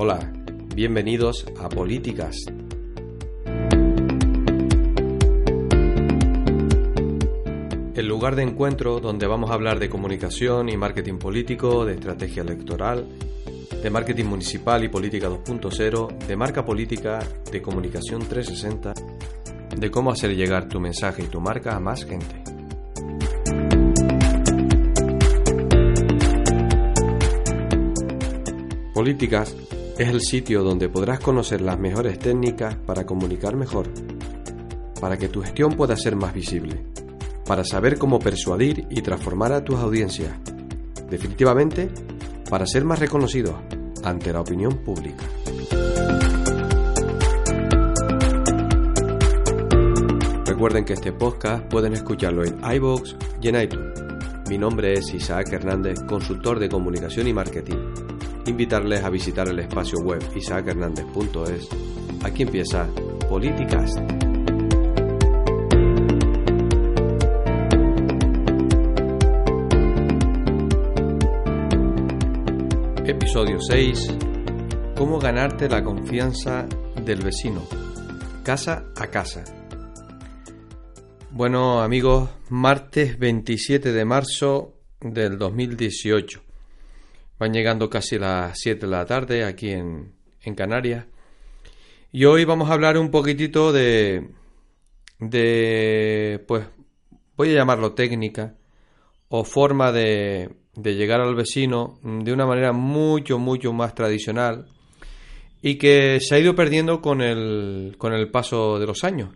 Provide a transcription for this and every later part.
Hola, bienvenidos a Políticas. El lugar de encuentro donde vamos a hablar de comunicación y marketing político, de estrategia electoral, de marketing municipal y política 2.0, de marca política, de comunicación 360, de cómo hacer llegar tu mensaje y tu marca a más gente. Políticas es el sitio donde podrás conocer las mejores técnicas para comunicar mejor, para que tu gestión pueda ser más visible, para saber cómo persuadir y transformar a tus audiencias, definitivamente para ser más reconocidos ante la opinión pública. Recuerden que este podcast pueden escucharlo en iBox y en iTunes. Mi nombre es Isaac Hernández, consultor de comunicación y marketing invitarles a visitar el espacio web isaachernandez.es. Aquí empieza Políticas. Episodio 6. Cómo ganarte la confianza del vecino. Casa a casa. Bueno amigos, martes 27 de marzo del 2018. Van llegando casi las 7 de la tarde aquí en, en Canarias. Y hoy vamos a hablar un poquitito de, de, pues, voy a llamarlo técnica o forma de, de llegar al vecino de una manera mucho, mucho más tradicional y que se ha ido perdiendo con el, con el paso de los años.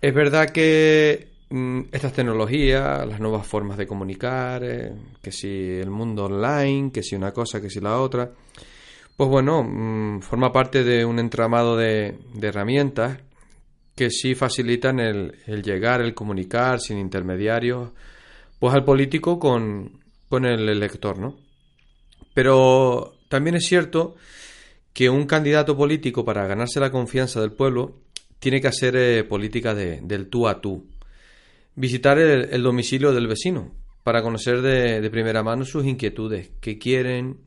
Es verdad que estas tecnologías, las nuevas formas de comunicar, eh, que si el mundo online, que si una cosa, que si la otra, pues bueno, mm, forma parte de un entramado de, herramientas que sí facilitan el, llegar, el comunicar sin intermediarios, pues al político con, con el elector, ¿no? Pero también es cierto que un candidato político para ganarse la confianza del pueblo tiene que hacer eh, política de, del tú a tú visitar el, domicilio del vecino para conocer de, primera mano sus inquietudes, qué quieren,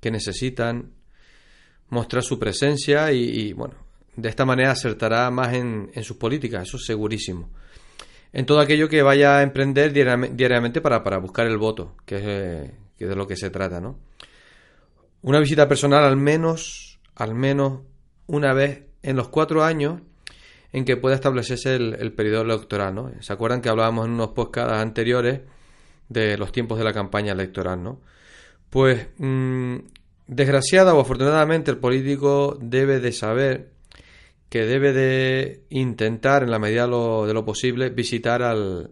qué necesitan, mostrar su presencia y, bueno, de esta manera acertará más en, sus políticas, eso es segurísimo. En todo aquello que vaya a emprender diariamente para, para buscar el voto, que es, que es de lo que se trata, ¿no? Una visita personal al menos, al menos una vez en los cuatro años en que pueda establecerse el, periodo electoral, ¿no? ¿Se acuerdan que hablábamos en unos podcasts anteriores de los tiempos de la campaña electoral, ¿no? Pues, mm, desgraciada o afortunadamente, el político debe de saber que debe de intentar, en la medida de lo, posible, visitar al,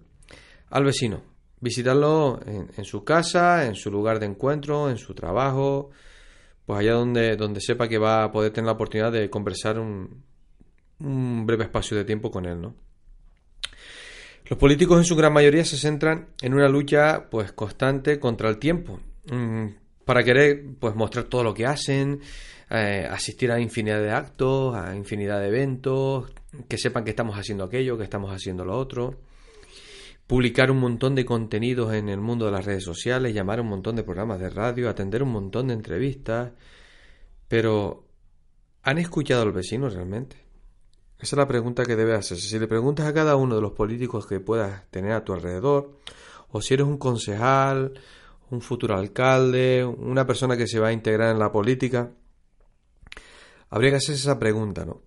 al vecino. Visitarlo en, en, su casa, en su lugar de encuentro, en su trabajo, pues allá donde, donde sepa que va a poder tener la oportunidad de conversar un, un breve espacio de tiempo con él, ¿no? Los políticos en su gran mayoría se centran en una lucha pues constante contra el tiempo, mm, para querer pues mostrar todo lo que hacen, eh, asistir a infinidad de actos, a infinidad de eventos, que sepan que estamos haciendo aquello, que estamos haciendo lo otro, publicar un montón de contenidos en el mundo de las redes sociales, llamar a un montón de programas de radio, atender un montón de entrevistas, pero ¿han escuchado al vecino realmente? Esa es la pregunta que debe hacerse. Si le preguntas a cada uno de los políticos que puedas tener a tu alrededor, o si eres un concejal, un futuro alcalde, una persona que se va a integrar en la política, habría que hacerse esa pregunta, ¿no?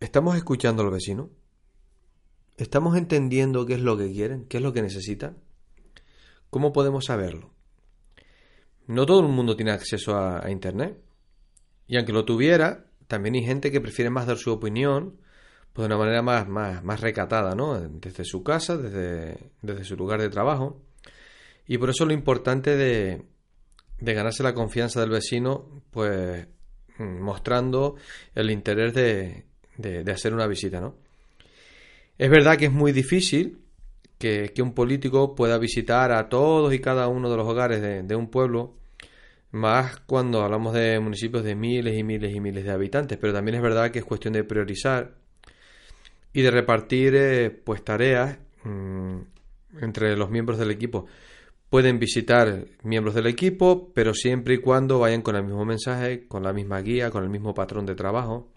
¿Estamos escuchando al vecino? ¿Estamos entendiendo qué es lo que quieren? ¿Qué es lo que necesitan? ¿Cómo podemos saberlo? No todo el mundo tiene acceso a Internet. Y aunque lo tuviera, también hay gente que prefiere más dar su opinión pues de una manera más, más, más recatada, ¿no? Desde su casa, desde, desde su lugar de trabajo. Y por eso lo importante de, de ganarse la confianza del vecino, pues mm, mostrando el interés de, de, hacer una visita, ¿no? Es verdad que es muy difícil que, que, un político pueda visitar a todos y cada uno de los hogares de, de un pueblo más cuando hablamos de municipios de miles y miles y miles de habitantes, pero también es verdad que es cuestión de priorizar y de repartir eh, pues tareas mm, entre los miembros del equipo. Pueden visitar miembros del equipo, pero siempre y cuando vayan con el mismo mensaje, con la misma guía, con el mismo patrón de trabajo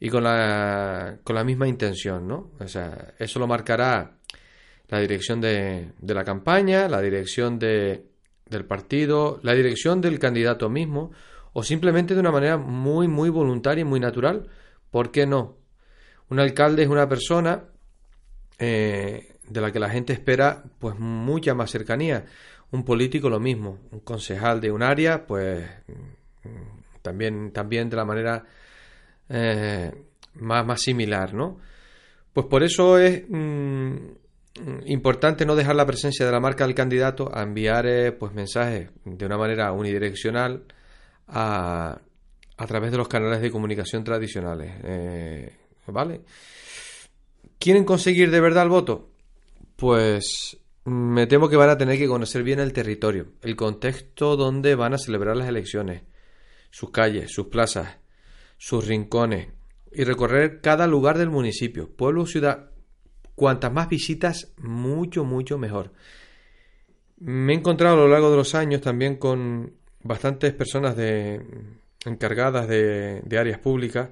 y con la, con la misma intención, ¿no? O sea, eso lo marcará la dirección de, de la campaña, la dirección de, del partido, la dirección del candidato mismo, o simplemente de una manera muy, muy voluntaria y muy natural. ¿Por qué no? Un alcalde es una persona eh, de la que la gente espera pues mucha más cercanía. Un político lo mismo, un concejal de un área, pues también, también de la manera eh, más, más similar, ¿no? Pues por eso es mm, importante no dejar la presencia de la marca del candidato a enviar eh, pues mensajes de una manera unidireccional a, a través de los canales de comunicación tradicionales. Eh, ¿Vale? ¿Quieren conseguir de verdad el voto? Pues me temo que van a tener que conocer bien el territorio, el contexto donde van a celebrar las elecciones, sus calles, sus plazas, sus rincones y recorrer cada lugar del municipio, pueblo o ciudad. Cuantas más visitas, mucho, mucho mejor. Me he encontrado a lo largo de los años también con bastantes personas de, encargadas de, áreas públicas,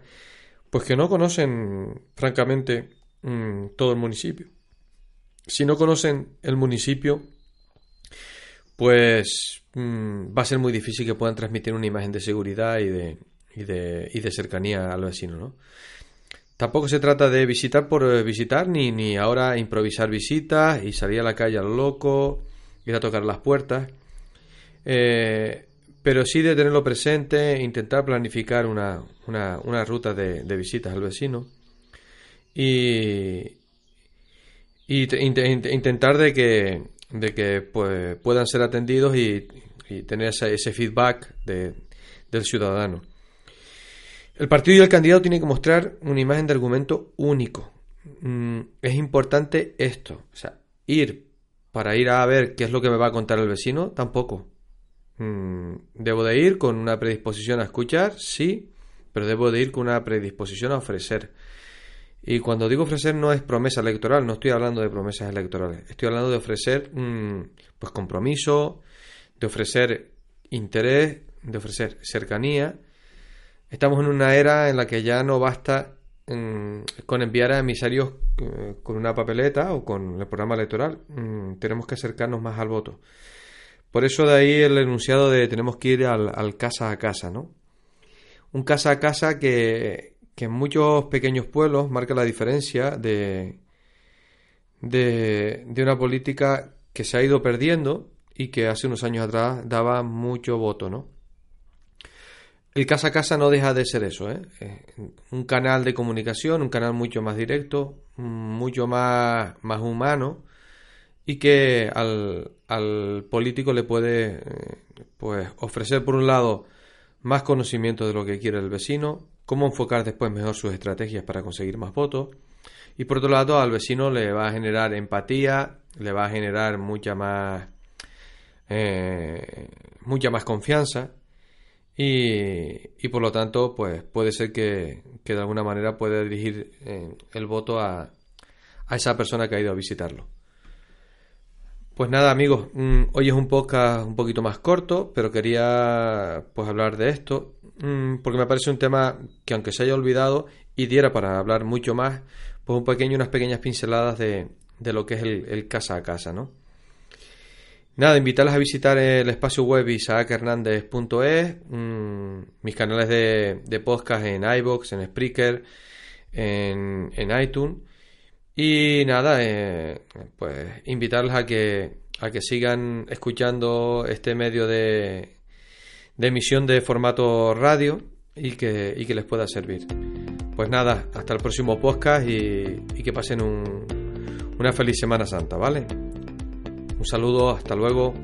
pues que no conocen, francamente, mm, todo el municipio. Si no conocen el municipio, pues mm, va a ser muy difícil que puedan transmitir una imagen de seguridad y de, y de, y de cercanía al vecino, ¿no? Tampoco se trata de visitar por eh, visitar, ni, ni ahora improvisar visitas y salir a la calle a lo loco, ir a tocar las puertas. Eh, pero sí de tenerlo presente, intentar planificar una, una, ruta de, visitas al vecino y, intentar de que, de que pues, puedan ser atendidos y, tener ese, feedback del ciudadano. El partido y el candidato tienen que mostrar una imagen de argumento único. Mm, es importante esto, o sea, ir para ir a ver qué es lo que me va a contar el vecino, tampoco. Mm, ¿Debo de ir con una predisposición a escuchar? Sí, pero debo de ir con una predisposición a ofrecer. Y cuando digo ofrecer no es promesa electoral, no estoy hablando de promesas electorales, estoy hablando de ofrecer mm, pues compromiso, de ofrecer interés, de ofrecer cercanía. Estamos en una era en la que ya no basta mm, con enviar a emisarios eh, con una papeleta o con el programa electoral, tenemos que acercarnos más al voto. Por eso de ahí el enunciado de tenemos que ir al, casa a casa, ¿no? Un casa a casa que, en muchos pequeños pueblos marca la diferencia de, de, una política que se ha ido perdiendo y que hace unos años atrás daba mucho voto, ¿no? El casa a casa no deja de ser eso, ¿eh? Un canal de comunicación, un canal mucho más directo, mucho más, más humano y que al, al político le puede eh, pues ofrecer por un lado más conocimiento de lo que quiere el vecino, cómo enfocar después mejor sus estrategias para conseguir más votos y por otro lado al vecino le va a generar empatía, le va a generar mucha más eh, mucha más confianza y, por lo tanto pues puede ser que, que de alguna manera pueda dirigir eh, el voto a, a esa persona que ha ido a visitarlo. Pues nada, amigos, mm, hoy es un podcast un poquito más corto, pero quería pues hablar de esto mm, porque me parece un tema que aunque se haya olvidado y diera para hablar mucho más, pues un pequeño, unas pequeñas pinceladas de, de lo que es el, casa a casa, ¿no? Nada, invitarles a visitar el espacio web isaachernández.es, mmm, mis canales de, podcast en iBox, en Spreaker, en, en iTunes y nada, eh, pues invitarles a que, a que sigan escuchando este medio de, de emisión de formato radio y que, y que les pueda servir. Pues nada, hasta el próximo podcast y, y que pasen un, una feliz Semana Santa, ¿vale? Un saludo, hasta luego.